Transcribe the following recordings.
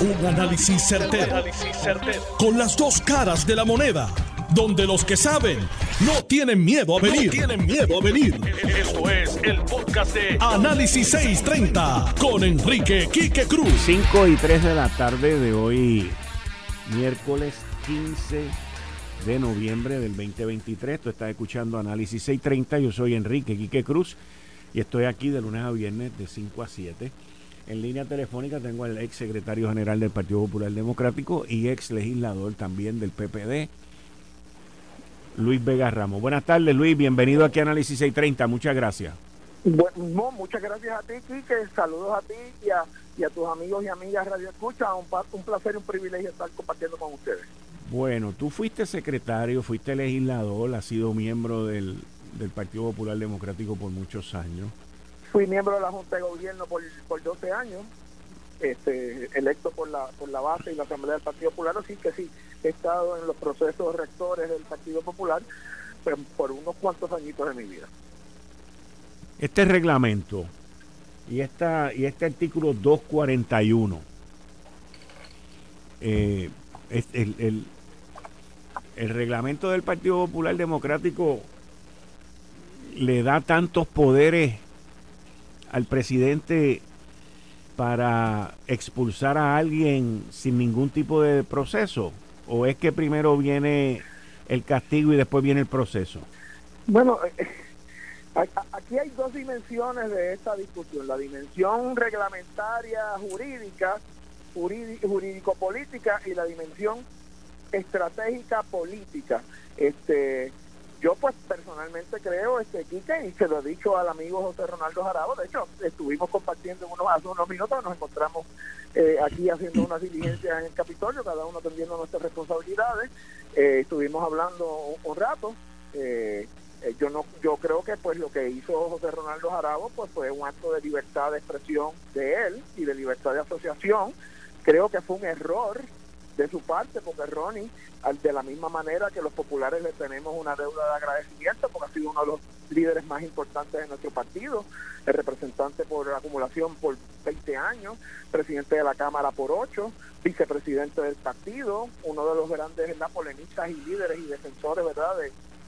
Un análisis certero, Con las dos caras de la moneda. Donde los que saben no tienen miedo a venir. tienen miedo a venir. Esto es el podcast de Análisis 630 con Enrique Quique Cruz. 5 y 3 de la tarde de hoy, miércoles 15 de noviembre del 2023. Tú estás escuchando Análisis 630. Yo soy Enrique Quique Cruz y estoy aquí de lunes a viernes de 5 a 7 en línea telefónica tengo al ex secretario general del Partido Popular Democrático y ex legislador también del PPD, Luis Vega Ramos. Buenas tardes, Luis. Bienvenido aquí a Análisis 630. Muchas gracias. Bueno, muchas gracias a ti, Quique. Saludos a ti y a, tus amigos y amigas Radio Escucha. Un, un placer y un privilegio estar compartiendo con ustedes. Bueno, tú fuiste secretario, fuiste legislador, has sido miembro del, del Partido Popular Democrático por muchos años. Fui miembro de la Junta de Gobierno por, por 12 años, este, electo por la, por la base y la Asamblea del Partido Popular, así que sí, he estado en los procesos rectores del Partido Popular pues, por unos cuantos añitos de mi vida. Este reglamento y, esta, y este artículo 241, eh, el, el, el reglamento del Partido Popular Democrático le da tantos poderes al presidente para expulsar a alguien sin ningún tipo de proceso? ¿O es que primero viene el castigo y después viene el proceso? Bueno, eh, aquí hay dos dimensiones de esta discusión. La dimensión reglamentaria jurídica, jurídico-política y la dimensión estratégica política. Este, yo pues personalmente creo, este Quique, y se lo he dicho al amigo José Ronaldo Jarabo, de hecho estuvimos compartiendo unos, hace unos minutos, nos encontramos eh, aquí haciendo unas diligencias en el Capitolio, cada uno atendiendo nuestras responsabilidades, eh, estuvimos hablando un, rato, eh, yo no yo creo que pues lo que hizo José Ronaldo Jarabo pues fue un acto de libertad de expresión de él y de libertad de asociación, creo que fue un error de su parte, porque Ronnie, de la misma manera que los populares le tenemos una deuda de agradecimiento, porque ha sido uno de los líderes más importantes de nuestro partido, el representante por acumulación por 20 años, presidente de la Cámara por 8, vicepresidente del partido, uno de los grandes polemistas y líderes y defensores verdad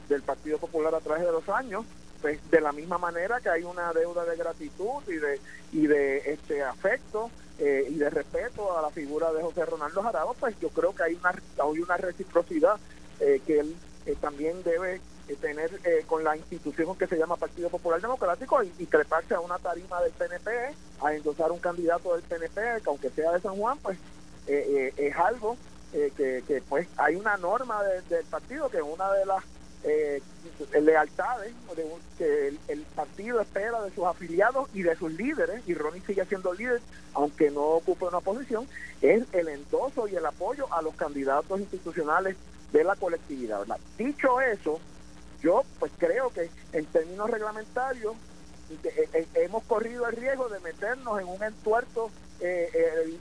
del Partido Popular a través de los años. Pues de la misma manera que hay una deuda de gratitud y de y de este afecto eh, y de respeto a la figura de José Ronaldo Jarabo, pues yo creo que hay una, hay una reciprocidad eh, que él eh, también debe tener con la institución que se llama Partido Popular Democrático y, treparse a una tarima del PNP, a endosar un candidato del PNP, que aunque sea de San Juan, pues es algo que, que, pues hay una norma del partido que una de las eh, lealtades que el, partido espera de sus afiliados y de sus líderes, y Ronnie sigue siendo líder, aunque no ocupe una posición, es el endoso y el apoyo a los candidatos institucionales de la colectividad. Dicho eso, yo pues creo que en términos reglamentarios eh, eh, hemos corrido el riesgo de meternos en un entuerto eh,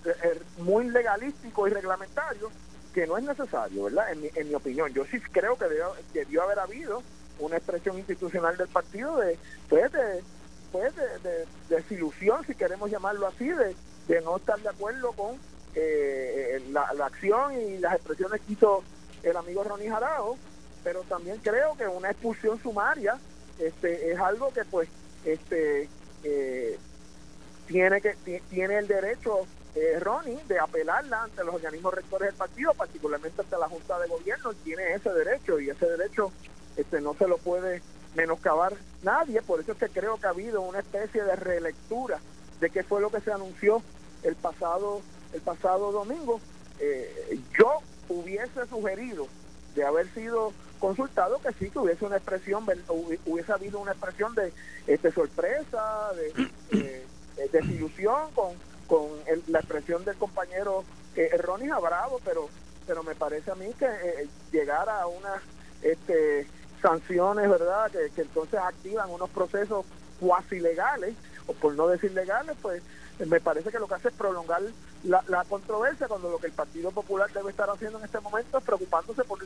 muy legalístico y reglamentario que no es necesario, ¿verdad? En mi, en mi opinión. Yo sí creo que debió, haber habido una expresión institucional del partido de, pues, de, pues, de, desilusión, si queremos llamarlo así, de, de no estar de acuerdo con eh, la, acción y las expresiones que hizo el amigo Ronnie Jarao, pero también creo que una expulsión sumaria este, es algo que pues este eh, tiene que tiene el derecho eh, Ronnie de apelarla ante los organismos rectores del partido, particularmente ante la Junta de Gobierno, tiene ese derecho y ese derecho este no se lo puede menoscabar nadie, por eso es que creo que ha habido una especie de relectura de qué fue lo que se anunció el pasado el pasado domingo. Eh, yo hubiese sugerido de haber sido consultado que sí que hubiese una expresión hubiese habido una expresión de este sorpresa de eh, desilusión con con la expresión del compañero eh, Ronnie Bravo, pero pero me parece a mí que eh, llegar a unas este, sanciones, ¿verdad? Que, entonces activan unos procesos cuasi legales, o por no decir legales, pues me parece que lo que hace es prolongar la, controversia cuando lo que el Partido Popular debe estar haciendo en este momento es preocupándose por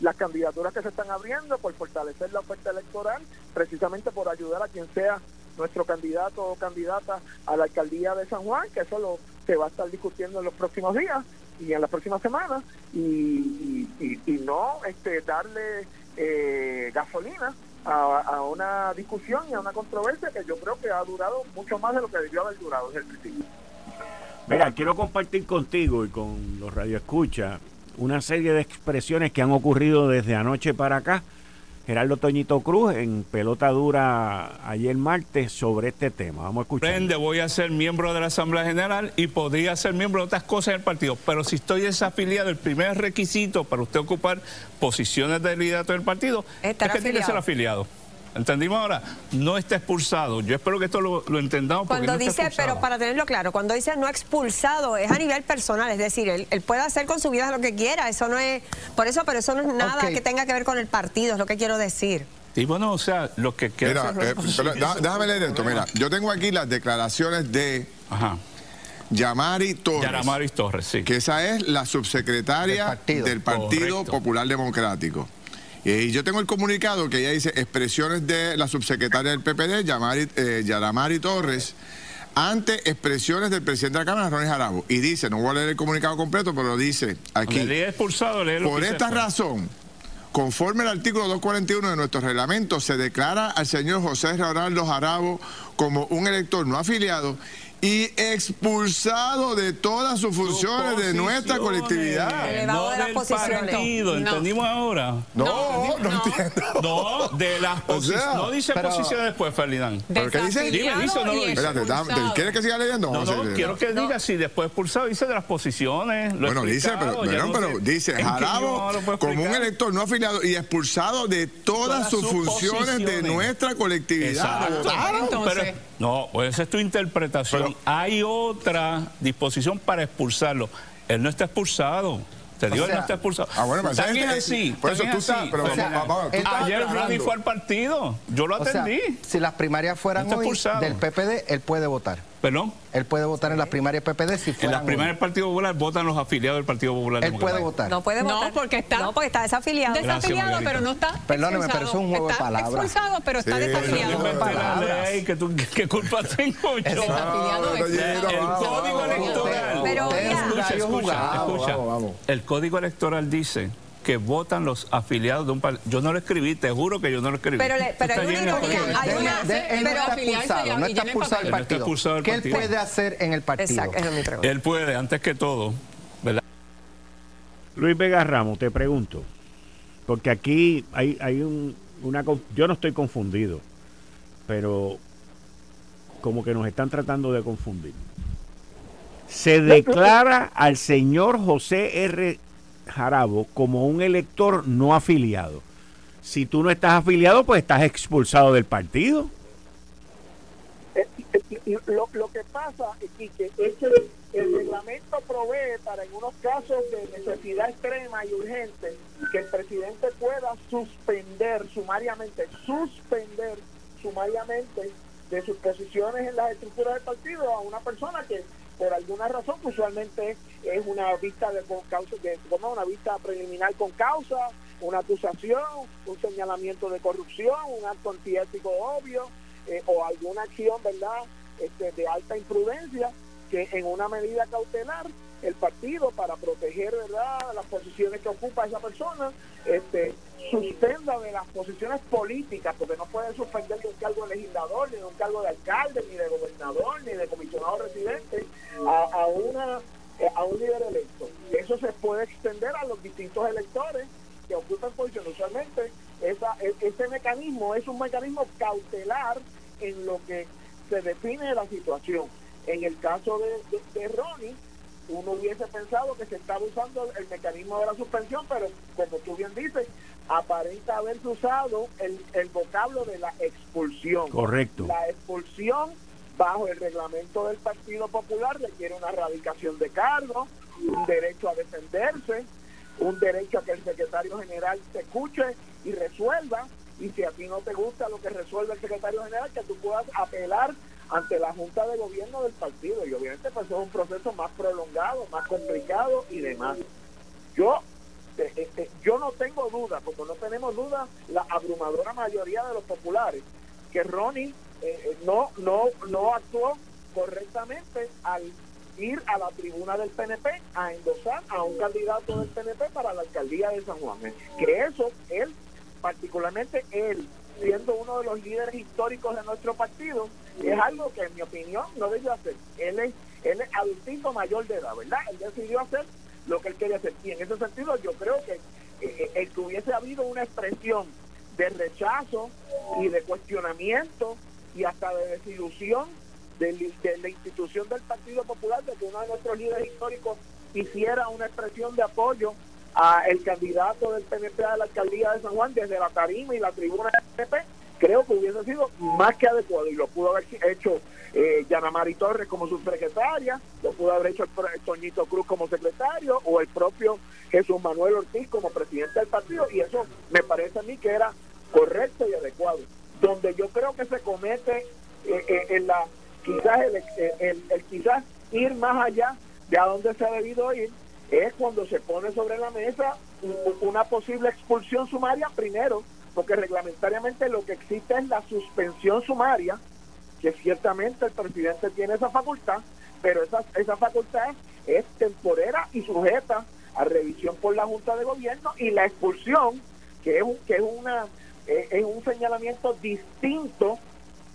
las candidaturas que se están abriendo, por fortalecer la oferta electoral, precisamente por ayudar a quien sea nuestro candidato o candidata a la alcaldía de San Juan, que eso lo se va a estar discutiendo en los próximos días y en las próximas semanas y, y, no este, darle eh, gasolina a, una discusión y a una controversia que yo creo que ha durado mucho más de lo que debió haber durado desde el principio. Mira, quiero compartir contigo y con los radioescuchas una serie de expresiones que han ocurrido desde anoche para acá Gerardo Toñito Cruz en pelota dura ayer martes sobre este tema. Vamos a escuchar. voy a ser miembro de la Asamblea General y podría ser miembro de otras cosas del partido, pero si estoy desafiliado, el primer requisito para usted ocupar posiciones de liderato del partido es que tiene que ser afiliado. ¿Entendimos ahora? No está expulsado. Yo espero que esto lo, entendamos. Cuando dice, pero para tenerlo claro, cuando dice no expulsado, es a nivel personal, es decir, él, puede hacer con su vida lo que quiera. Eso no es, por eso, pero eso no es nada que tenga que ver con el partido, es lo que quiero decir. Y bueno, o sea, lo que Mira, eh, déjame leer esto. Mira, yo tengo aquí las declaraciones de Yamari Torres. Yamari Torres, sí. Que esa es la subsecretaria del Partido, Popular Democrático. Y yo tengo el comunicado que ella dice expresiones de la subsecretaria del PPD, Yamari, eh, Yaramari Torres, ante expresiones del presidente de la Cámara, Ronnie Jarabo. Y dice, no voy a leer el comunicado completo, pero dice aquí. expulsado, por esta razón, conforme al artículo 241 de nuestro reglamento, se declara al señor José Ronaldo Jarabo como un elector no afiliado y expulsado de todas sus funciones de nuestra colectividad. No del partido, ¿entendimos ahora? No, no, entiendo. No, de las posiciones. no dice posiciones después, Ferdinand. ¿Pero qué dice? Dime, dice o no lo dice. Espérate, ¿quieres que siga leyendo? No, no, quiero que diga si después expulsado dice de las posiciones. bueno, dice, pero, pero, dice Jarabo como un elector no afiliado y expulsado de todas, sus, funciones de nuestra colectividad. Exacto. Pero, no, pues esa es tu interpretación. Hay otra disposición para expulsarlo. Él no está expulsado. Te digo, no está expulsado. Ah, bueno, pero también es así. Por eso tú estás. Pero, ayer Ronnie fue al partido. Yo lo atendí. si las primarias fueran hoy del PPD, él puede votar. ¿Perdón? Él puede votar en las primarias PPD si En las primarias del Partido Popular votan los afiliados del Partido Popular. Él puede votar. No puede votar. No, porque está, no, porque está desafiliado. Desafiliado, pero no está Perdóneme, pero es un juego de palabras. expulsado, pero está desafiliado. ¿Qué, ¿Qué culpa tengo yo? Desafiliado El código electoral. Pero escucha, escucha, escucha. El código electoral dice que votan los afiliados de un partido. Yo no lo escribí, te juro que yo no lo escribí. Pero, pero hay una ironía. Hay una, él no está expulsado, no está expulsado del partido. ¿Qué él puede hacer en el partido? Exacto, es mi pregunta. Él puede, antes que todo, ¿verdad? Luis Vega Ramos, te pregunto, porque aquí hay, hay un, una... Yo no estoy confundido, pero como que nos están tratando de confundir. Se declara al señor José R. Jarabo como un elector no afiliado. Si tú no estás afiliado, pues estás expulsado del partido. Eh, eh, lo, que pasa, es que el reglamento provee para en unos casos de necesidad extrema y urgente que el presidente pueda suspender sumariamente, suspender sumariamente de sus posiciones en las estructuras del partido a una persona que por alguna razón, usualmente es una vista de con causa, de, una vista preliminar con causa, una acusación, un señalamiento de corrupción, un acto antiético obvio, eh, o alguna acción, ¿verdad?, este, de alta imprudencia, que en una medida cautelar el partido para proteger verdad las posiciones que ocupa esa persona este suspenda de las posiciones políticas porque no puede suspender de un cargo de legislador ni de un cargo de alcalde ni de gobernador ni de comisionado residente a, una eh, a un líder electo. Eso se puede extender a los distintos electores que ocupan posiciones usualmente esa, e, ese mecanismo es un mecanismo cautelar en lo que se define la situación. En el caso de, de Ronnie uno hubiese pensado que se estaba usando el mecanismo de la suspensión, pero como tú bien dices, aparenta haberse usado el, el vocablo de la expulsión. Correcto. La expulsión bajo el reglamento del Partido Popular requiere una erradicación de cargo, un derecho a defenderse, un derecho a que el secretario general te escuche y resuelva, y si a ti no te gusta lo que resuelve el secretario general, que tú puedas apelar ante la Junta de Gobierno del partido y obviamente pues es un proceso más prolongado, más complicado y demás. Yo eh, eh, eh, yo no tengo duda, porque no tenemos duda la abrumadora mayoría de los populares, que Ronnie no, no, no actuó correctamente al ir a la tribuna del PNP a endosar a un candidato del PNP para la alcaldía de San Juan. Que eso, él, particularmente él, siendo uno de los líderes históricos de nuestro partido, es algo que en mi opinión no debió hacer. Él es, él es adultito mayor de edad, ¿verdad? Él decidió hacer lo que él quería hacer. Y en ese sentido yo creo que eh, eh, el que hubiese habido una expresión de rechazo y de cuestionamiento y hasta de desilusión de, la institución del Partido Popular, de que uno de nuestros líderes históricos hiciera una expresión de apoyo a el candidato del PNP a la alcaldía de San Juan desde la tarima y la tribuna del PNP, creo que hubiese sido más que adecuado y lo pudo haber hecho eh, Yanamari Torres como subsecretaria, lo pudo haber hecho el Toñito Cruz como secretario o el propio Jesús Manuel Ortiz como presidente del partido y eso me parece a mí que era correcto y adecuado. Donde yo creo que se comete eh, eh, en la quizás el, el, quizás ir más allá de a dónde se ha debido ir es cuando se pone sobre la mesa una posible expulsión sumaria primero, porque reglamentariamente lo que existe es la suspensión sumaria, que ciertamente el presidente tiene esa facultad, pero esa, esa facultad es temporera y sujeta a revisión por la Junta de Gobierno y la expulsión, que es, un, que es, una, es un señalamiento distinto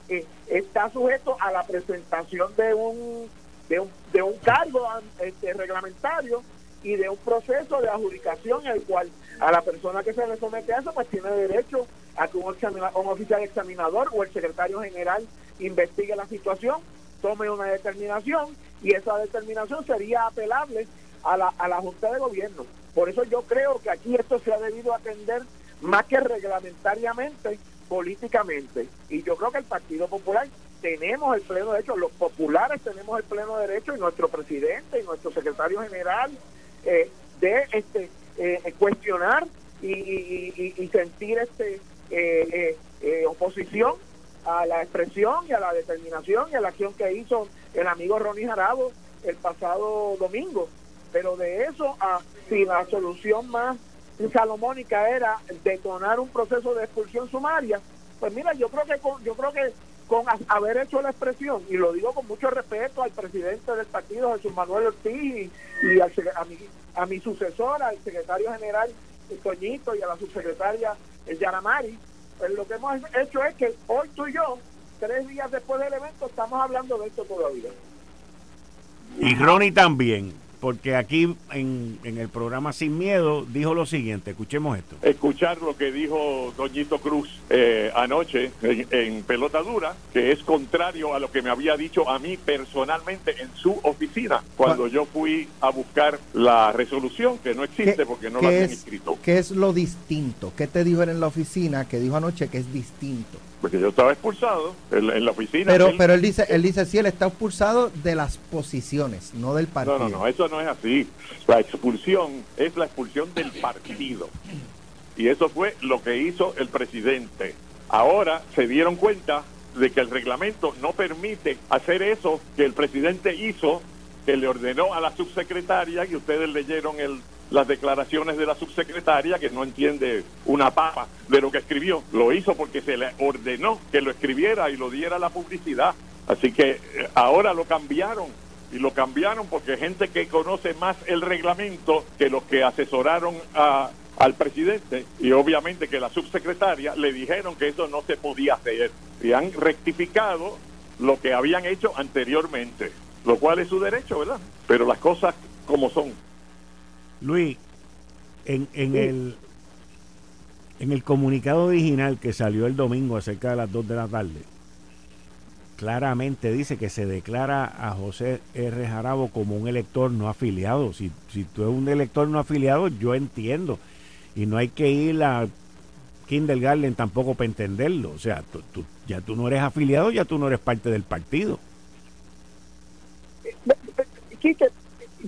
eh, está sujeto a la presentación de un, de un, de un cargo este, reglamentario y de un proceso de adjudicación en el cual a la persona que se le somete a eso pues tiene derecho a que un, un oficial examinador o el secretario general investigue la situación, tome una determinación y esa determinación sería apelable a la, a la Junta de Gobierno. Por eso yo creo que aquí esto se ha debido atender más que reglamentariamente políticamente. Y yo creo que el Partido Popular tenemos el pleno derecho, los populares tenemos el pleno derecho y nuestro presidente y nuestro secretario general eh, de este eh, cuestionar y, sentir este eh, oposición a la expresión y a la determinación y a la acción que hizo el amigo Ronnie Jarabo el pasado domingo. Pero de eso a si la solución más salomónica era detonar un proceso de expulsión sumaria, pues mira, yo creo que yo creo que con haber hecho la expresión, y lo digo con mucho respeto al presidente del partido, Jesús Manuel Ortiz, y, a, mi, a mi sucesora, al secretario general Toñito, y a la subsecretaria Yaramari, pues lo que hemos hecho es que hoy tú y yo, tres días después del evento, estamos hablando de esto todavía. Y Ronnie también porque aquí en, el programa Sin Miedo dijo lo siguiente, escuchemos esto. Escuchar lo que dijo Doñito Cruz eh, anoche en, Pelota Dura, que es contrario a lo que me había dicho a mí personalmente en su oficina, cuando yo fui a buscar la resolución, que no existe porque no la habían escrito. ¿Qué es lo distinto? ¿Qué te dijo en la oficina que dijo anoche que es distinto? Porque yo estaba expulsado en, la oficina. Pero, pero él dice, él dice, sí, él está expulsado de las posiciones, no del partido. No, no, no, eso no es así. La expulsión es la expulsión del partido. Y eso fue lo que hizo el presidente. Ahora se dieron cuenta de que el reglamento no permite hacer eso que el presidente hizo, que le ordenó a la subsecretaria, y ustedes leyeron el las declaraciones de la subsecretaria, que no entiende una papa de lo que escribió. Lo hizo porque se le ordenó que lo escribiera y lo diera la publicidad. Así que eh, ahora lo cambiaron. Y lo cambiaron porque gente que conoce más el reglamento que los que asesoraron a, al presidente y obviamente que la subsecretaria le dijeron que eso no se podía hacer. Y han rectificado lo que habían hecho anteriormente, lo cual es su derecho, ¿verdad? Pero las cosas como son. Luis, en, en, el, en el comunicado original que salió el domingo acerca de las 2 de la tarde, claramente dice que se declara a José R. Jarabo como un elector no afiliado. Si, si tú eres un elector no afiliado, yo entiendo. Y no hay que ir a Kindergarten tampoco para entenderlo. O sea, tú, ya tú no eres afiliado, ya tú no eres parte del partido. Quique,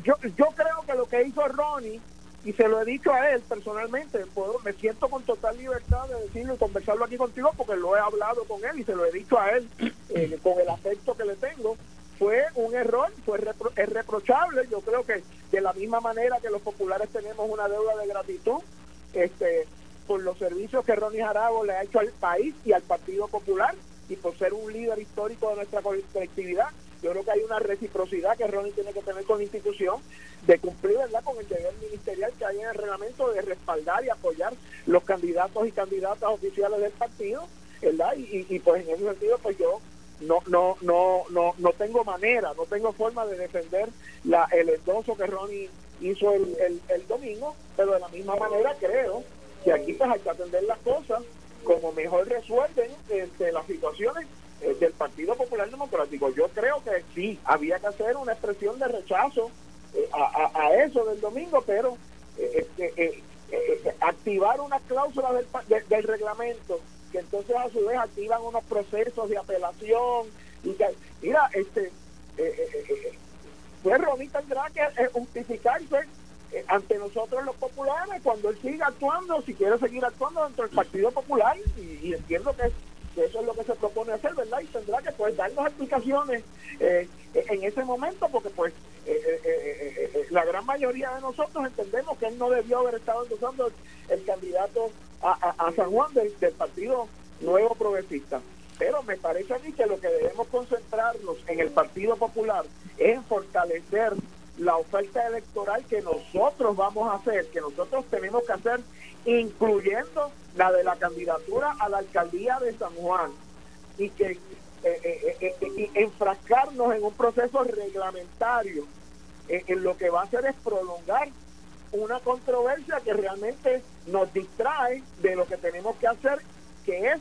yo, yo creo que lo que hizo Ronnie, y se lo he dicho a él personalmente, puedo, me siento con total libertad de decirlo y conversarlo aquí contigo porque lo he hablado con él y se lo he dicho a él eh, con el afecto que le tengo. Fue un error, fue es reprochable. Yo creo que de la misma manera que los populares tenemos una deuda de gratitud este, por los servicios que Ronnie Jarabo le ha hecho al país y al Partido Popular y por ser un líder histórico de nuestra colectividad, yo creo que hay una reciprocidad que Ronnie tiene que tener con la institución de cumplir ¿verdad? con el deber ministerial que hay en el reglamento de respaldar y apoyar los candidatos y candidatas oficiales del partido, ¿verdad? Y, y, pues en ese sentido, pues yo no no no no no tengo manera, no tengo forma de defender la el endoso que Ronnie hizo el, el, domingo, pero de la misma manera creo que aquí pues hay que atender las cosas como mejor resuelven este, las situaciones eh, del Partido Popular Democrático. Yo creo que sí, había que hacer una expresión de rechazo eh, a, eso del domingo, pero eh, activar una cláusula del, del reglamento que entonces a su vez activan unos procesos de apelación y que, mira, este pues Ronnie tendrá que justificarse ante nosotros los populares cuando él siga actuando, si quiere seguir actuando dentro del Partido Popular y, entiendo que, eso es lo que se propone hacer, ¿verdad? Y tendrá que pues darnos explicaciones eh, en ese momento porque pues eh, eh, la gran mayoría de nosotros entendemos que él no debió haber estado endosando el, candidato a, San Juan del, del Partido Nuevo Progresista. Pero me parece a mí que lo que debemos concentrarnos en el Partido Popular es fortalecer la oferta electoral que nosotros vamos a hacer, que nosotros tenemos que hacer, incluyendo la de la candidatura a la alcaldía de San Juan, y que eh, eh, eh, enfrascarnos en un proceso reglamentario en lo que va a hacer es prolongar una controversia que realmente nos distrae de lo que tenemos que hacer, que es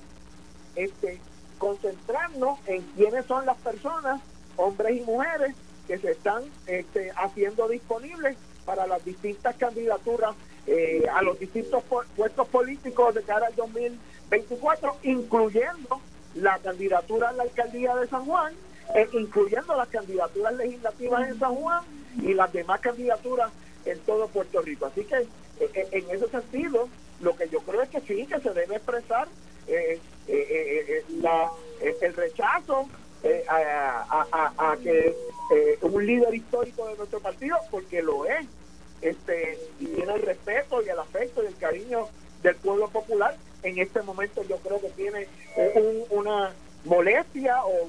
este concentrarnos en quiénes son las personas, hombres y mujeres, que se están este, haciendo disponibles para las distintas candidaturas eh, a los distintos puestos políticos de cara al 2024, incluyendo la candidatura a la alcaldía de San Juan, e incluyendo las candidaturas legislativas en San Juan y las demás candidaturas en todo Puerto Rico. Así que eh, eh, en ese sentido, lo que yo creo es que sí, que se debe expresar la, el rechazo a, que eh, un líder histórico de nuestro partido, porque lo es, este y tiene el respeto y el afecto y el cariño del pueblo popular. En este momento yo creo que tiene eh, una molestia o,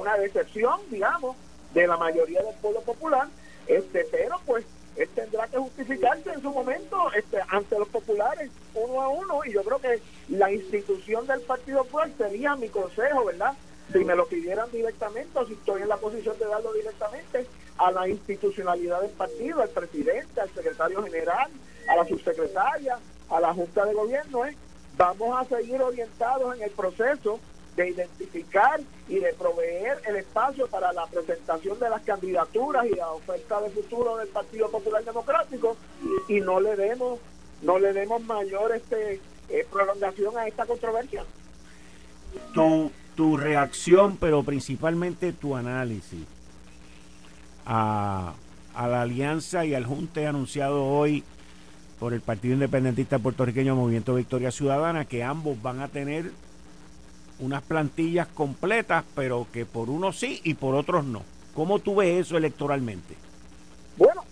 una decepción, digamos, de la mayoría del pueblo popular, este pero pues él tendrá que justificarse en su momento este, ante los populares uno a uno y yo creo que la institución del Partido Popular sería mi consejo, ¿verdad? Si me lo pidieran directamente o si estoy en la posición de darlo directamente a la institucionalidad del partido, al presidente, al secretario general, a la subsecretaria, a la Junta de Gobierno, ¿eh? vamos a seguir orientados en el proceso de identificar y de proveer el espacio para la presentación de las candidaturas y la oferta de futuro del Partido Popular Democrático y, no le demos no le demos mayor este eh, prolongación a esta controversia tu reacción, pero principalmente tu análisis a, la alianza y al junte anunciado hoy por el Partido Independentista Puertorriqueño Movimiento Victoria Ciudadana, que ambos van a tener unas plantillas completas, pero que por unos sí y por otros no. ¿Cómo tú ves eso electoralmente? Bueno,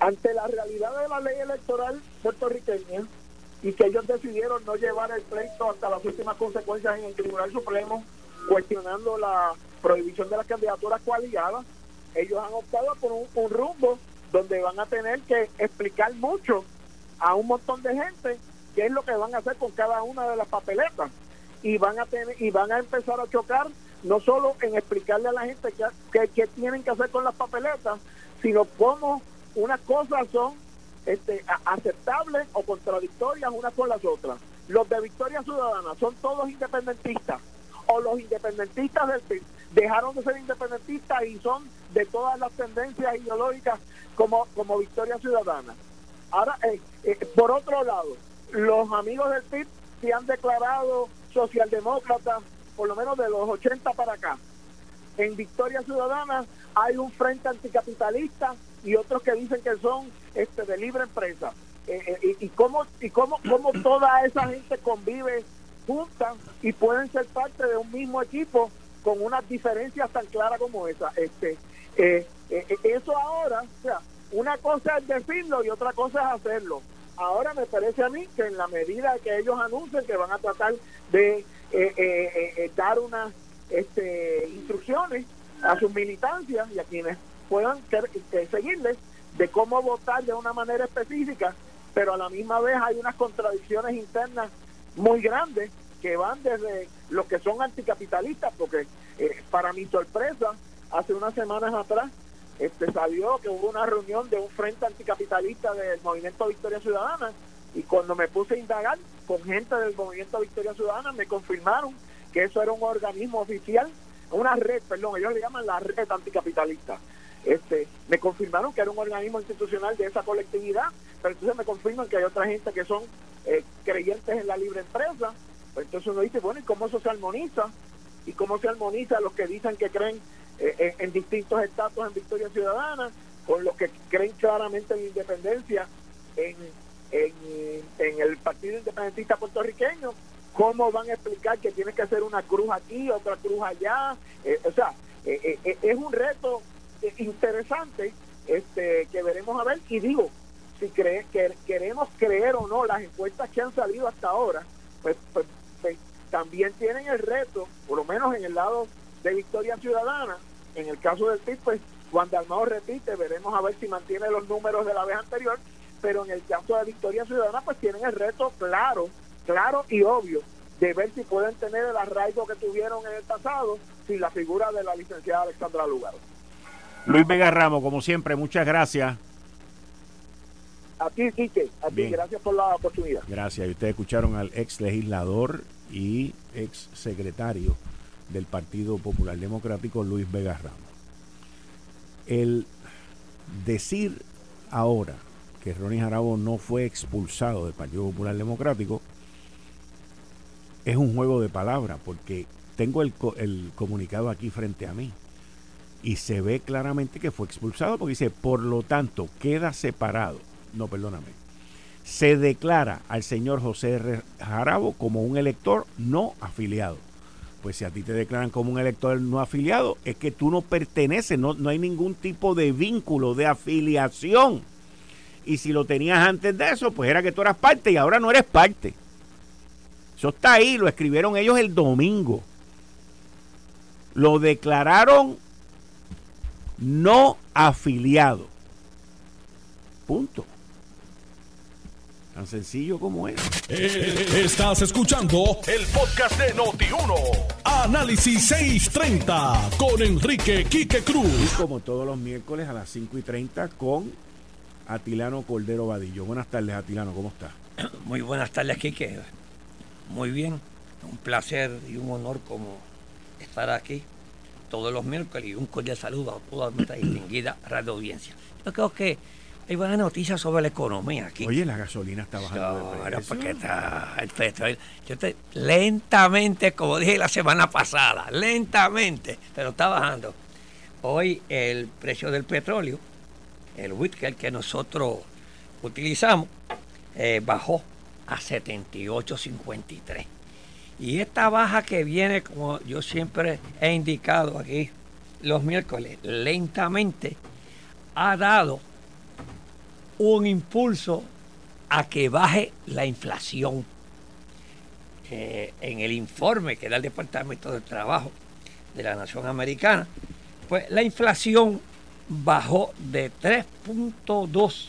ante la realidad de la ley electoral puertorriqueña, y que ellos decidieron no llevar el pleito hasta las últimas consecuencias en el Tribunal Supremo, cuestionando la prohibición de las candidaturas coaligadas. Ellos han optado por un, rumbo donde van a tener que explicar mucho a un montón de gente qué es lo que van a hacer con cada una de las papeletas y van a tener y van a empezar a chocar no solo en explicarle a la gente qué, qué tienen que hacer con las papeletas, sino cómo unas cosas son este, aceptables o contradictorias unas con las otras. Los de Victoria Ciudadana son todos independentistas o los independentistas del PIB dejaron de ser independentistas y son de todas las tendencias ideológicas como, como Victoria Ciudadana. Ahora, eh, eh, por otro lado, los amigos del PIB se han declarado socialdemócratas por lo menos de los 80 para acá. En Victoria Ciudadana hay un frente anticapitalista y otros que dicen que son este de libre empresa. Eh, eh, y, cómo y cómo, cómo toda esa gente convive juntas y pueden ser parte de un mismo equipo con unas diferencias tan claras como esa. Este, eh, eso ahora, o sea, una cosa es decirlo y otra cosa es hacerlo. Ahora me parece a mí que en la medida que ellos anuncien que van a tratar de dar unas este, instrucciones a sus militancias y a quienes puedan seguirles de cómo votar de una manera específica, pero a la misma vez hay unas contradicciones internas muy grandes que van desde los que son anticapitalistas, porque eh, para mi sorpresa, hace unas semanas atrás este, salió que hubo una reunión de un frente anticapitalista del Movimiento Victoria Ciudadana y cuando me puse a indagar con gente del Movimiento Victoria Ciudadana me confirmaron que eso era un organismo oficial, una red, perdón, ellos le llaman la red anticapitalista. Este, me confirmaron que era un organismo institucional de esa colectividad, pero entonces me confirman que hay otra gente que son eh, creyentes en la libre empresa. Pues entonces uno dice, bueno, ¿y cómo eso se armoniza? ¿Y cómo se armoniza los que dicen que creen eh, en, distintos estatus en Victoria Ciudadana, con los que creen claramente en independencia en, en, el Partido Independentista Puertorriqueño? ¿Cómo van a explicar que tiene que hacer una cruz aquí, otra cruz allá? Eh, o sea, es un reto interesante este que veremos a ver y digo si cree, que queremos creer o no las encuestas que han salido hasta ahora pues, pues, pues, también tienen el reto por lo menos en el lado de Victoria Ciudadana en el caso del PIB pues Juan Dalmao repite veremos a ver si mantiene los números de la vez anterior pero en el caso de Victoria Ciudadana pues tienen el reto claro claro y obvio de ver si pueden tener el arraigo que tuvieron en el pasado sin la figura de la licenciada Alexandra Lugaro. Luis Vega Ramos, como siempre, muchas gracias. A ti, Quique, a ti, gracias por la oportunidad. Gracias. Y ustedes escucharon al ex legislador y ex secretario del Partido Popular Democrático, Luis Vega Ramos. El decir ahora que Ronnie Jarabo no fue expulsado del Partido Popular Democrático es un juego de palabras, porque tengo el, el comunicado aquí frente a mí y se ve claramente que fue expulsado porque dice, por lo tanto, queda separado. No, perdóname. Se declara al señor José R. Jarabo como un elector no afiliado. Pues si a ti te declaran como un elector no afiliado, es que tú no perteneces, no, no hay ningún tipo de vínculo, de afiliación. Y si lo tenías antes de eso, pues era que tú eras parte y ahora no eres parte. Eso está ahí, lo escribieron ellos el domingo. Lo declararon no afiliado. Punto. Tan sencillo como es. Eh, estás escuchando el podcast de Noti1. Análisis 630 con Enrique Quique Cruz. como todos los miércoles a las 5 y 30 con Atilano Cordero Vadillo. Buenas tardes, Atilano, ¿cómo estás? Muy buenas tardes, Quique. Muy bien. Un placer y un honor como estar aquí todos los miércoles y un cordial saludo a toda nuestra distinguida radio audiencia. Yo creo que hay buenas noticias sobre la economía aquí. Oye, la gasolina está bajando de precio. porque está el petróleo. Yo te, lentamente, como dije la semana pasada, lentamente, pero está bajando. Hoy el precio del petróleo, el Whitker que nosotros utilizamos, eh, bajó a 78.53. Y esta baja que viene, como yo siempre he indicado aquí los miércoles, lentamente ha dado un impulso a que baje la inflación. Eh, en el informe que da el Departamento de Trabajo de la Nación Americana, pues la inflación bajó de 3.2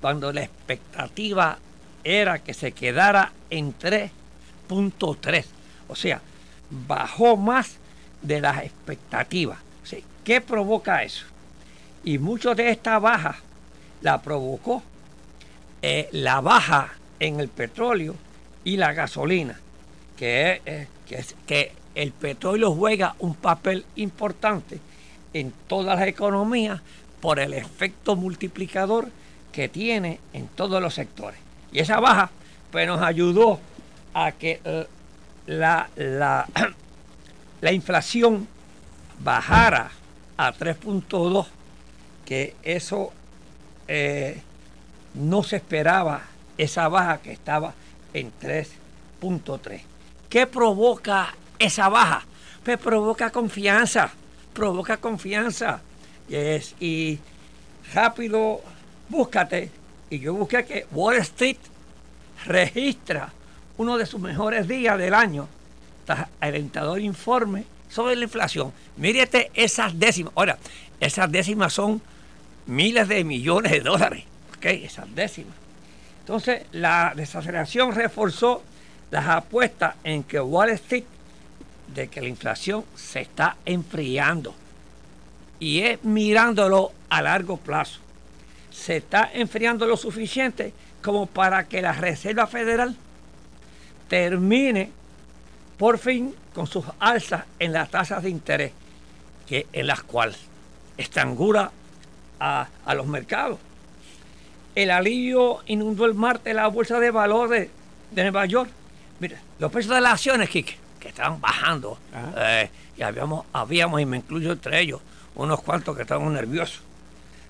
cuando la expectativa era que se quedara en 3 3. O sea, bajó más de las expectativas. ¿Qué provoca eso? Y mucho de esta baja la provocó eh, la baja en el petróleo y la gasolina, que, eh, que, que el petróleo juega un papel importante en todas las economías por el efecto multiplicador que tiene en todos los sectores. Y esa baja pues nos ayudó a que la, la, la inflación bajara a 3.2, que eso eh, no se esperaba, esa baja que estaba en 3.3. ¿Qué provoca esa baja? Pues provoca confianza, provoca confianza. Yes, y rápido, búscate. Y yo busqué que Wall Street registra uno de sus mejores días del año, alentador informe sobre la inflación. Mírete esas décimas. Ahora, esas décimas son miles de millones de dólares. ¿Ok? Esas décimas. Entonces, la desaceleración reforzó las apuestas en que Wall Street de que la inflación se está enfriando y es mirándolo a largo plazo. Se está enfriando lo suficiente como para que la Reserva Federal termine por fin con sus alzas en las tasas de interés, que, en las cuales estrangula a, los mercados. El alivio inundó el martes la bolsa de valores de Nueva York. Mira, los precios de las acciones, Kike, que estaban bajando, eh, y habíamos, habíamos, y me incluyo entre ellos, unos cuantos que estaban nerviosos,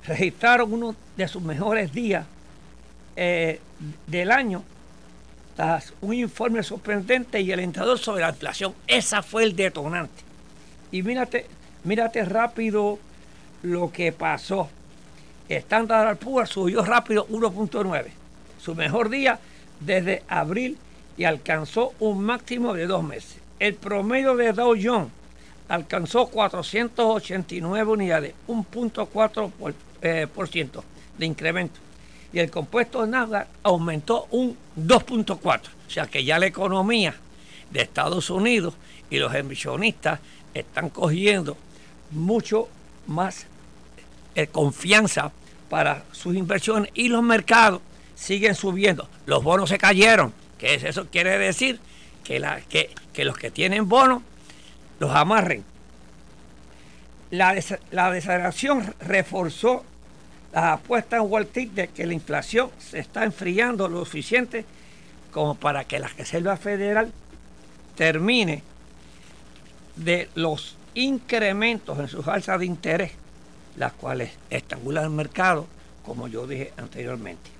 registraron uno de sus mejores días eh, del año un informe sorprendente y alentador sobre la inflación. Esa fue el detonante. Y mírate, mírate rápido lo que pasó. Standard Poor's subió rápido 1.9, su mejor día desde abril y alcanzó un máximo de dos meses. El promedio de Dow Jones alcanzó 489 unidades, un punto por, eh, por ciento de incremento. Y el compuesto de Nasdaq aumentó un 2.4. O sea que ya la economía de Estados Unidos y los emisionistas están cogiendo mucho más eh, confianza para sus inversiones y los mercados siguen subiendo. Los bonos se cayeron. ¿Qué es eso? Quiere decir que, que, que los que tienen bonos los amarren. La, la desaceleración reforzó las apuestas en Wall Street de que la inflación se está enfriando lo suficiente como para que la Reserva Federal termine de los incrementos en sus alzas de interés, las cuales estrangulan el mercado, como yo dije anteriormente.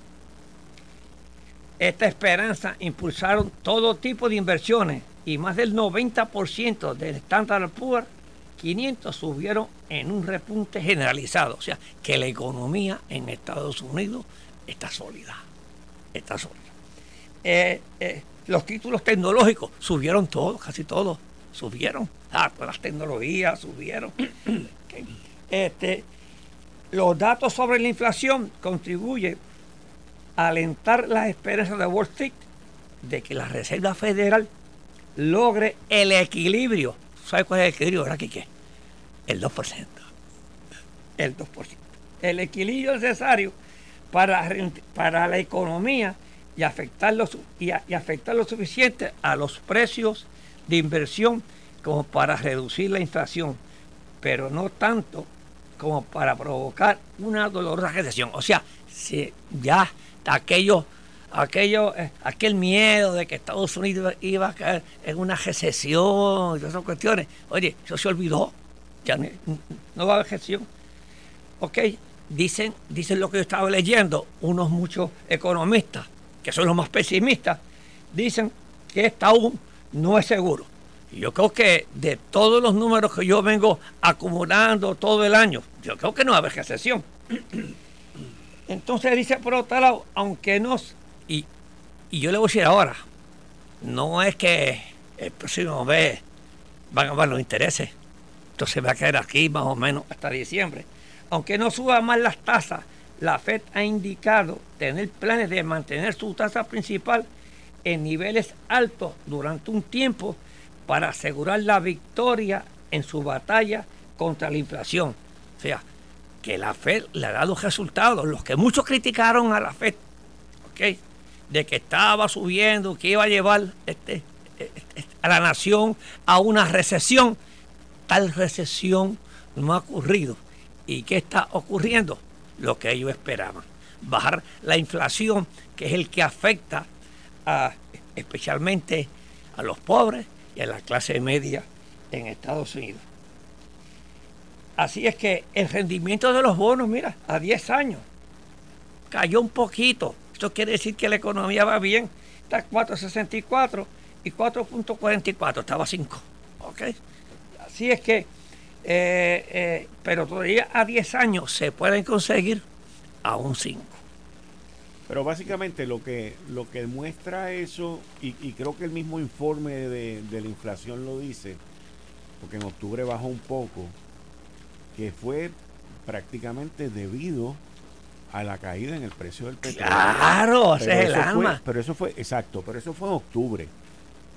Esta esperanza impulsaron todo tipo de inversiones y más del 90% del Standard Poor's 500 subieron en un repunte generalizado. O sea, que la economía en Estados Unidos está sólida. Está sólida. Eh, eh, los títulos tecnológicos subieron todos, casi todos. Subieron. Ah, todas las tecnologías subieron. este, los datos sobre la inflación contribuyen a alentar las esperanzas de Wall Street de que la Reserva Federal logre el equilibrio. ¿Sabe cuál es el equilibrio, verdad, qué? El 2%. El 2%. El equilibrio necesario para, para la economía y afectar, y, afectar lo suficiente a los precios de inversión como para reducir la inflación, pero no tanto como para provocar una dolorosa recesión. O sea, si ya aquello aquello, eh, aquel miedo de que Estados Unidos iba a caer en una recesión y todas esas cuestiones. Oye, eso se olvidó. Ya no, va a haber recesión. Ok, dicen, dicen lo que yo estaba leyendo, unos muchos economistas, que son los más pesimistas, dicen que esta aún no es seguro. Y yo creo que de todos los números que yo vengo acumulando todo el año, yo creo que no va a haber recesión. Entonces dice por otro lado, aunque no y, yo le voy a decir ahora, no es que el próximo mes van a ver los intereses. Entonces va a quedar aquí más o menos hasta diciembre. Aunque no suba más las tasas, la Fed ha indicado tener planes de mantener su tasa principal en niveles altos durante un tiempo para asegurar la victoria en su batalla contra la inflación. O sea, que la Fed le ha dado resultados. Los que muchos criticaron a la Fed, ¿ok? De que estaba subiendo, que iba a llevar este, este, a la nación a una recesión. Tal recesión no ha ocurrido. ¿Y qué está ocurriendo? Lo que ellos esperaban. Bajar la inflación, que es el que afecta a, especialmente a los pobres y a la clase media en Estados Unidos. Así es que el rendimiento de los bonos, mira, a 10 años, cayó un poquito, esto quiere decir que la economía va bien. Está 4.64 y 4.44, estaba 5. ¿Ok? Así es que, eh, eh, pero todavía a 10 años se pueden conseguir a un 5. Pero básicamente lo que, lo que muestra eso, y, creo que el mismo informe de, de, la inflación lo dice, porque en octubre bajó un poco, que fue prácticamente debido a la caída en el precio del petróleo. Claro, ese es el alma. pero eso fue, exacto, pero eso fue en octubre.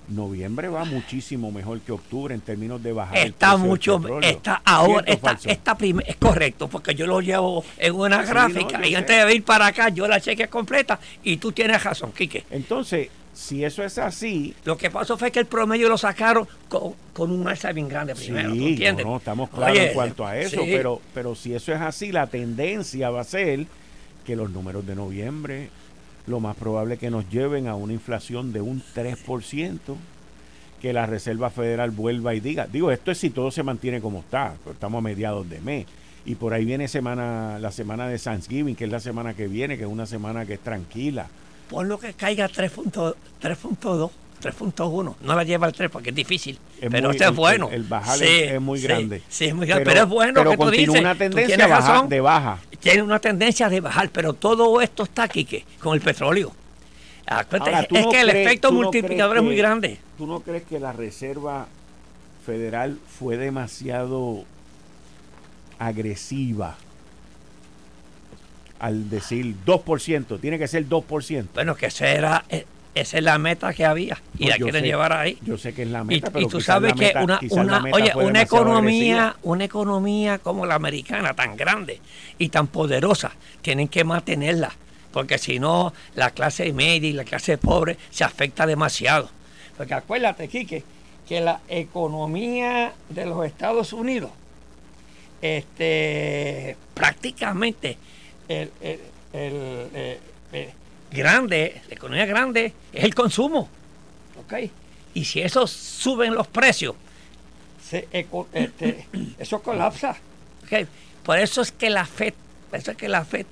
Noviembre va muchísimo mejor que octubre en términos de bajar está mucho está ahora está, está es correcto porque yo lo llevo en una gráfica y antes de ir para acá yo la chequeé completa y tú tienes razón Quique entonces si eso es así lo que pasó fue que el promedio lo sacaron con, un alza bien grande primero sí, entiendes? No, estamos claros en cuanto a eso pero pero si eso es así la tendencia va a ser que los números de noviembre lo más probable que nos lleven a una inflación de un 3%, que la Reserva Federal vuelva y diga, digo, esto es si todo se mantiene como está, estamos a mediados de mes, y por ahí viene semana, la semana de Thanksgiving, que es la semana que viene, que es una semana que es tranquila. Por lo que caiga 3.2, 3.1. No la lleva al 3 porque es difícil. pero este es bueno. El, bajar es, muy grande. Sí, es muy grande. Pero, es bueno pero que tú dices. una tendencia de baja. Tiene una tendencia de bajar, pero todo esto está aquí que con el petróleo. es que el efecto multiplicador es muy grande. ¿Tú no crees que la Reserva Federal fue demasiado agresiva al decir 2%? Tiene que ser 2%. Bueno, que será esa es la meta que había y la quieren llevar ahí. Yo sé que es la meta, y, pero y tú sabes que una, oye, una economía, una economía como la americana tan grande y tan poderosa, tienen que mantenerla, porque si no la clase media y la clase pobre se afecta demasiado. Porque acuérdate, Quique, que la economía de los Estados Unidos, este, prácticamente el, el, el eh, grande, la economía grande, es el consumo. ¿Ok? Y si eso suben los precios, este, eso colapsa. ¿okay? Por eso es que la FED, por eso es que la FED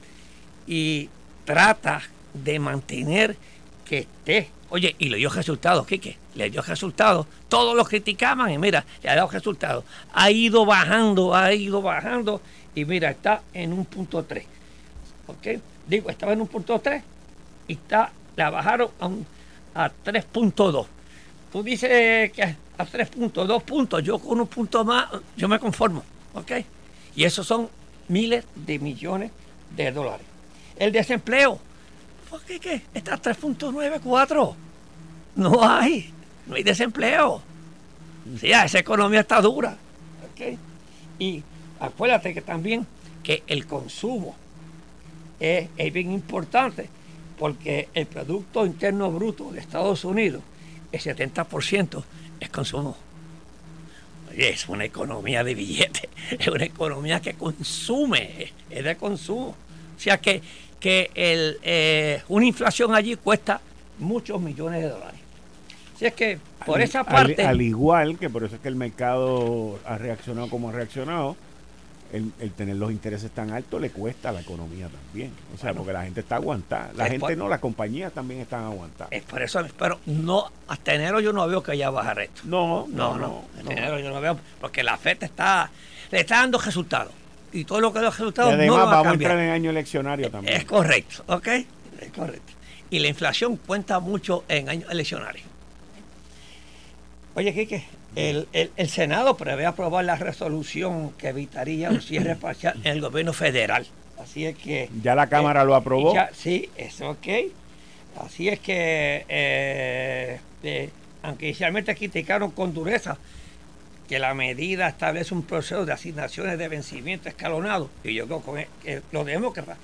y trata de mantener que esté. Oye, y le dio resultados, Quique, le dio resultados. Todos los criticaban y mira, le ha dado resultados. Ha ido bajando, ha ido bajando y mira, está en un punto 3. ¿Ok? Digo, estaba en un punto 3 y está, la bajaron a, a 3.2. Tú dices que a 3.2 puntos, yo con un punto más, yo me conformo, ¿ok? Y esos son miles de millones de dólares. El desempleo, ¿por qué qué? Está a 3.94. No hay, no hay desempleo. Sí, esa economía está dura, ¿ok? Y acuérdate que también que el consumo es bien importante porque el Producto Interno Bruto de Estados Unidos, el 70% es consumo. es una economía de billetes, es una economía que consume, es de consumo. O sea que, que el, eh, una inflación allí cuesta muchos millones de dólares. Así es que por esa parte... al, igual que por eso es que el mercado ha reaccionado como ha reaccionado, el, tener los intereses tan altos le cuesta a la economía también. O sea, porque la gente está aguantada. La gente no, las compañías también están aguantadas. Es por eso, pero no, hasta enero yo no veo que haya bajar esto. No, no, no. hasta enero yo no veo, porque la FED está, le está dando resultados. Y todo lo que da resultados y además, no vamos a, entrar en año eleccionario también. Es correcto, ¿ok? Es correcto. Y la inflación cuenta mucho en años eleccionarios. Oye, Quique, el, el, Senado prevé aprobar la resolución que evitaría un cierre parcial en el gobierno federal. Así es que... ¿Ya la Cámara lo aprobó? sí, es ok. Así es que, eh, eh, aunque inicialmente criticaron con dureza que la medida establece un proceso de asignaciones de vencimiento escalonado, y yo creo que los demócratas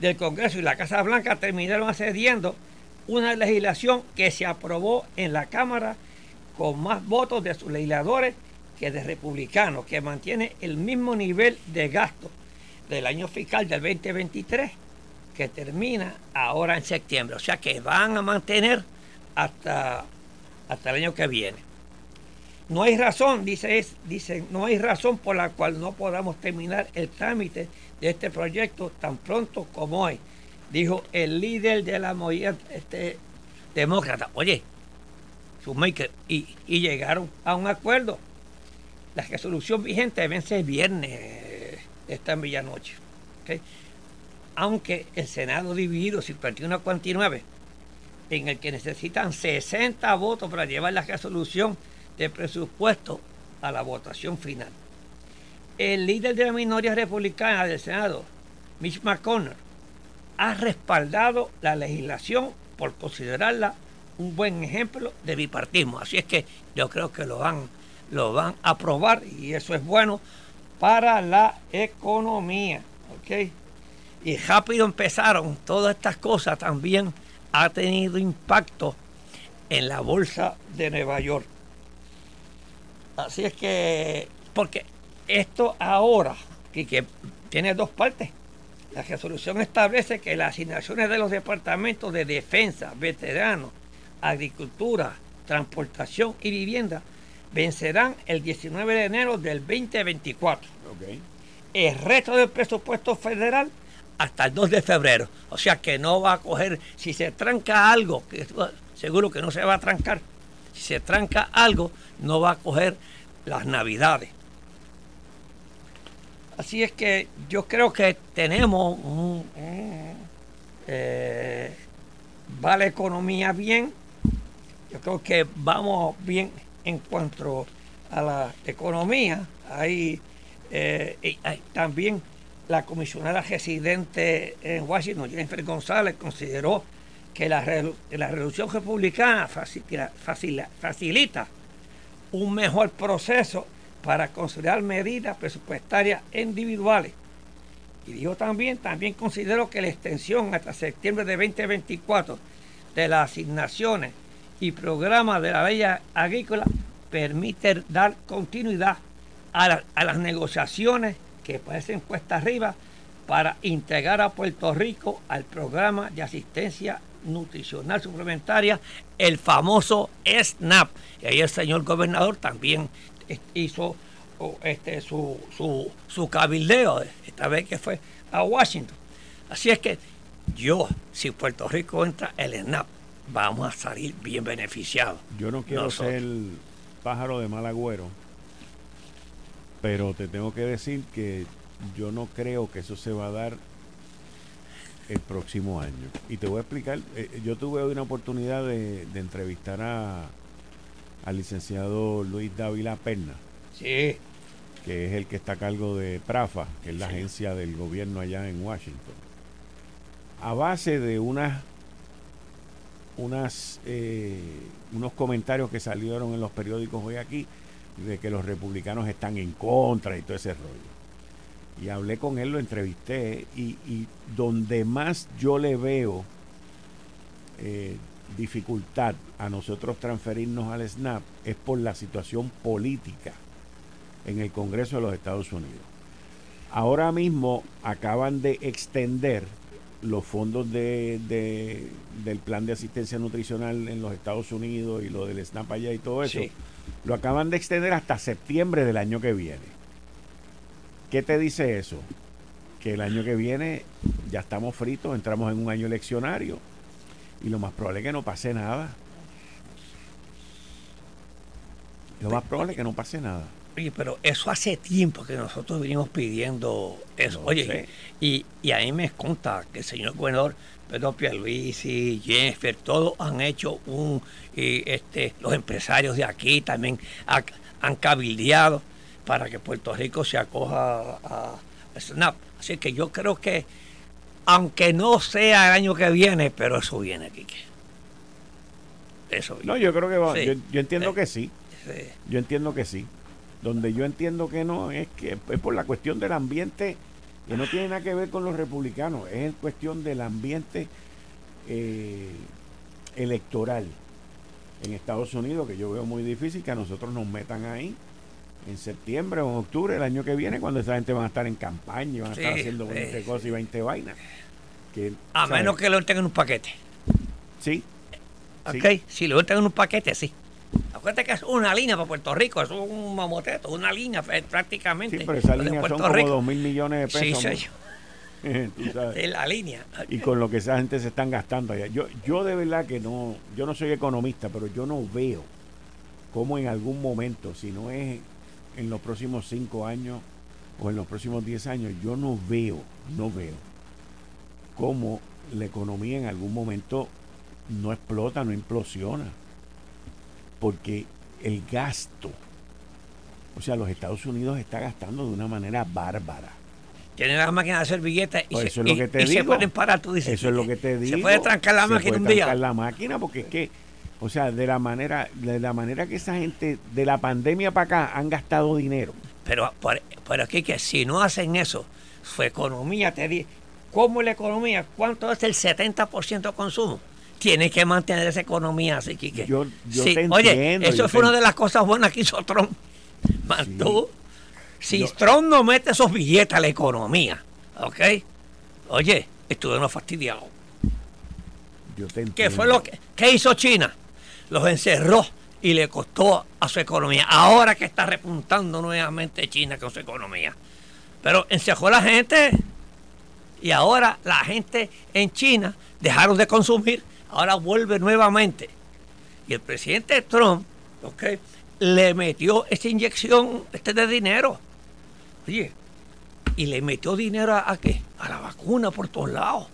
del Congreso y la Casa Blanca terminaron accediendo una legislación que se aprobó en la Cámara con más votos de sus legisladores que de republicanos, que mantiene el mismo nivel de gasto del año fiscal del 2023, que termina ahora en septiembre. O sea que van a mantener hasta, hasta el año que viene. No hay razón, dice, dice, no hay razón por la cual no podamos terminar el trámite de este proyecto tan pronto como hoy, dijo el líder de la movida este, demócrata. Oye, y, y llegaron a un acuerdo. La resolución vigente vence el viernes, está en Villanoche. Aunque el Senado dividido 51 a 49, en el que necesitan 60 votos para llevar la resolución de presupuesto a la votación final. El líder de la minoría republicana del Senado, Mitch McConnell, ha respaldado la legislación por considerarla un buen ejemplo de bipartismo. Así es que yo creo que lo van, lo van a aprobar y eso es bueno para la economía. ¿ok? Y rápido empezaron todas estas cosas también ha tenido impacto en la bolsa de Nueva York. Así es que, porque esto ahora, que tiene dos partes. La resolución establece que las asignaciones de los departamentos de defensa, veteranos, agricultura, transportación y vivienda vencerán el 19 de enero del 2024. El resto del presupuesto federal hasta el 2 de febrero. O sea que no va a coger, si se tranca algo, que seguro que no se va a trancar, si se tranca algo, no va a coger las navidades. Así es que yo creo que tenemos un, eh, va la economía bien. Yo creo que vamos bien en cuanto a la economía. Ahí eh, también la comisionada residente en Washington, Jennifer González, consideró que la, la reducción republicana facilita un mejor proceso para considerar medidas presupuestarias individuales. Y dijo también, también considero que la extensión hasta septiembre de 2024 de las asignaciones y programas de la ley agrícola permite dar continuidad a, las negociaciones que parecen cuesta arriba para integrar a Puerto Rico al programa de asistencia nutricional suplementaria, el famoso SNAP. Y ahí el señor gobernador también hizo este, su, su, su cabildeo, esta vez que fue a Washington. Así es que yo, si Puerto Rico entra el SNAP, vamos a salir bien beneficiados. Yo no quiero ser el pájaro de mal agüero, pero te tengo que decir que yo no creo que eso se va a dar el próximo año. Y te voy a explicar, eh, yo tuve una oportunidad de, entrevistar a al licenciado Luis Dávila Perna. Sí. Que es el que está a cargo de PRAFA, que es la agencia del gobierno allá en Washington. A base de unas unas eh, unos comentarios que salieron en los periódicos hoy aquí de que los republicanos están en contra y todo ese rollo y hablé con él, lo entrevisté y, donde más yo le veo eh, dificultad a nosotros transferirnos al SNAP es por la situación política en el Congreso de los Estados Unidos. Ahora mismo acaban de extender los fondos de, del plan de asistencia nutricional en los Estados Unidos y lo del SNAP allá y todo eso. Lo acaban de extender hasta septiembre del año que viene. ¿Qué te dice eso? Que el año que viene ya estamos fritos, entramos en un año eleccionario y lo más probable es que no pase nada. Lo más probable es que no pase nada. Oye, pero eso hace tiempo que nosotros venimos pidiendo eso. Oye, y, a mí me conta que el señor gobernador Pedro Pierluisi, Jennifer, todos han hecho un, y este, los empresarios de aquí también han cabildeado para que Puerto Rico se acoja a, SNAP. Así que yo creo que, aunque no sea el año que viene, pero eso viene, Quique. Eso viene. No, yo creo que va. Yo, entiendo que sí. Yo entiendo que sí. Donde yo entiendo que no es que es por la cuestión del ambiente que no tiene nada que ver con los republicanos, es cuestión del ambiente eh, electoral en Estados Unidos, que yo veo muy difícil que a nosotros nos metan ahí en septiembre o en octubre el año que viene, cuando esa gente va a estar en campaña y van a estar haciendo 20 cosas y 20 vainas. a menos que lo tengan en un paquete. Sí. Ok, si lo tengan en un paquete, sí. Acuérdate que es una línea para Puerto Rico, es un mamoteto, una línea prácticamente. Sí, pero esa línea son como 2 mil millones de pesos. Sí, Es la línea. Y con lo que esa gente se están gastando allá. Yo, yo de verdad que no, yo no soy economista, pero yo no veo cómo en algún momento, si no es en los próximos cinco años o en los próximos diez años, yo no veo, no veo cómo la economía en algún momento no explota, no implosiona. Porque el gasto O sea, los Estados Unidos está gastando de una manera bárbara. Tienen las máquinas de hacer billetes y, pues se, es lo que te digo. pueden parar, tú dices. Eso es lo que te digo. Se puede trancar la máquina un día. la máquina porque es que, o sea, de la manera, de la manera que esa gente de la pandemia para acá han gastado dinero. Pero, pero aquí que si no hacen eso, su economía te dice, ¿cómo la economía? ¿Cuánto es el 70% de consumo? Tiene que mantener esa economía así, Quique. Yo, yo te Oye, eso fue una de las cosas buenas que hizo Trump. Si Trump no mete esos billetes a la economía, ¿ok? Oye, estuvieron fastidiados. Yo te ¿Qué fue lo que ¿qué hizo China? Los encerró y le costó a su economía. Ahora que está repuntando nuevamente China con su economía. Pero encerró a la gente y ahora la gente en China dejaron de consumir, ahora vuelve nuevamente. Y el presidente Trump, ¿ok? Le metió esa inyección este de dinero Oye, y le metió dinero a, qué? A la vacuna por todos lados.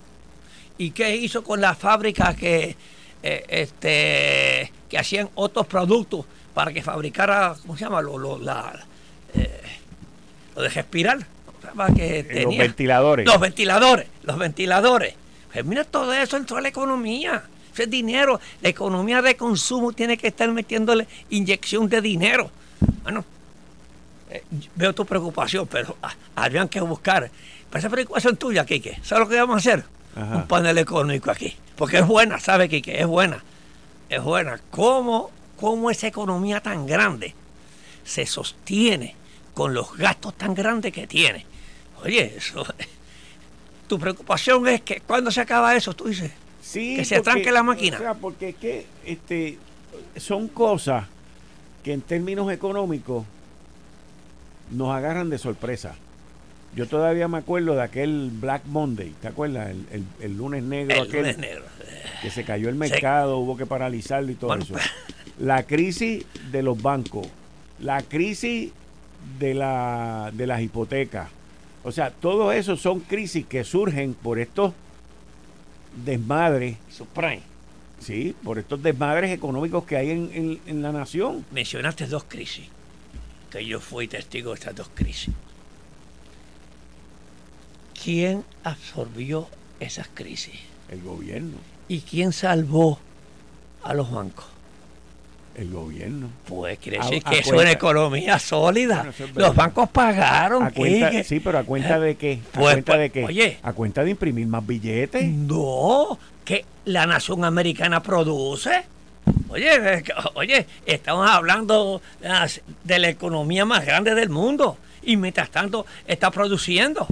¿Y qué hizo con las fábricas que, eh, este, que hacían otros productos para que fabricara, ¿cómo se llama? Lo, lo, la, eh, lo de respirar. Que tenía, los ventiladores. Los ventiladores, los ventiladores. Pues mira, todo eso entró a la economía. Ese dinero, la economía de consumo tiene que estar metiéndole inyección de dinero. Bueno, eh, veo tu preocupación, pero ah, habían que buscar. Pero esa preocupación tuya, Kike, ¿sabes lo que vamos a hacer? Un panel económico aquí. Porque es buena, ¿sabe, Kike? Es buena. Es buena. ¿Cómo, ¿Cómo esa economía tan grande se sostiene con los gastos tan grandes que tiene? Oye, eso. Tu preocupación es que cuando se acaba eso, tú dices. Sí, que se tranque la máquina. O sea, porque es que este, son cosas que en términos económicos nos agarran de sorpresa. Yo todavía me acuerdo de aquel Black Monday, ¿te acuerdas? El, lunes negro aquel. Que se cayó el mercado, hubo que paralizarlo y todo eso. Pues. La crisis de los bancos, la crisis de, la, de las hipotecas. O sea, todo eso son crisis que surgen por estos desmadres. Subprime. Sí, por estos desmadres económicos que hay en, en la nación. Mencionaste dos crisis que yo fui testigo de estas dos crisis. ¿Quién absorbió esas crisis? El gobierno. ¿Y quién salvó a los bancos? El gobierno. Pues quiere decir que es una economía sólida. los bancos pagaron. sí, pero a cuenta de qué? ¿A pues, cuenta de pues, qué? Oye. ¿A cuenta de imprimir más billetes? No, que la nación americana produce. Oye, oye, estamos hablando de la economía más grande del mundo y mientras tanto está produciendo.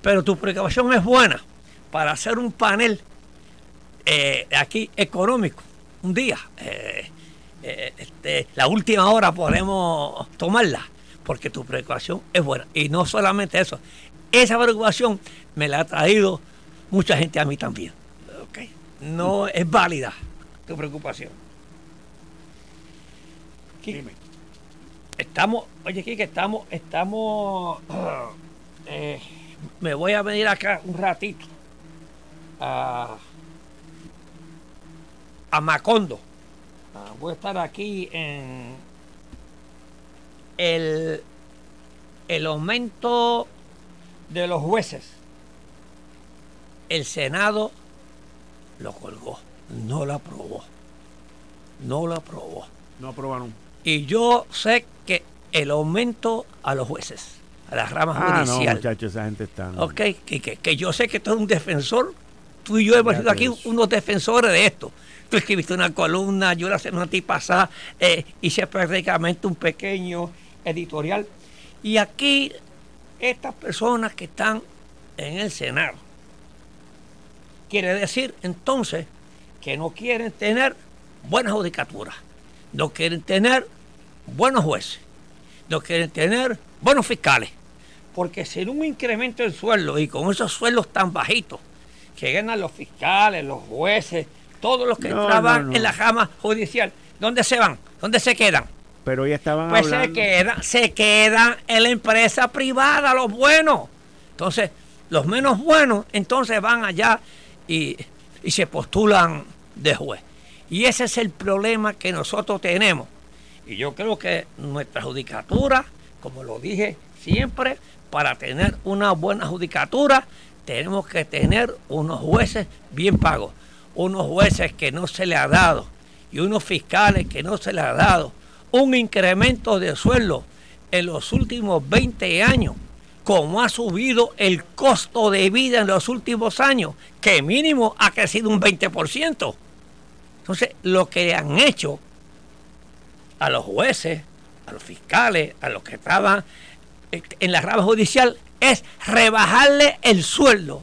Pero tu precaución es buena para hacer un panel eh, aquí económico un día. Eh, eh, este, la última hora podemos tomarla porque tu precaución es buena. Y no solamente eso, esa preocupación me la ha traído mucha gente a mí también. No es válida tu preocupación. Estamos, oye, que estamos, estamos, eh, me voy a venir acá un ratito a, a Macondo. Ah, voy a estar aquí en el, el aumento de los jueces. El Senado lo colgó, no lo aprobó. No lo aprobó. No aprobaron. Y yo sé que el aumento a los jueces, a las ramas ah, judiciales. No, muchachos, esa gente está. Ok, que, que, yo sé que tú eres un defensor. Tú y yo hemos sido aquí unos defensores de esto. Tú escribiste una columna, yo la semana pasada eh, hice prácticamente un pequeño editorial. Y aquí, estas personas que están en el Senado, quiere decir entonces que no quieren tener buena judicatura no quieren tener buenos jueces, no quieren tener buenos fiscales, porque sin un incremento del sueldo y con esos sueldos tan bajitos que ganan los fiscales, los jueces, todos los que trabajan en la jama judicial, ¿dónde se van? ¿Dónde se quedan? Pero ya estaban pues se quedan, se quedan en la empresa privada, los buenos. Entonces, los menos buenos, entonces van allá y, y se postulan de juez. Y ese es el problema que nosotros tenemos Y yo creo que nuestra judicatura, como lo dije siempre, para tener una buena judicatura, tenemos que tener unos jueces bien pagos, unos jueces que no se le ha dado y unos fiscales que no se le ha dado un incremento de sueldo en los últimos 20 años, como ha subido el costo de vida en los últimos años, que mínimo ha crecido un 20%. Entonces, lo que han hecho a los jueces, a los fiscales, a los que estaban en la rama judicial, es rebajarle el sueldo.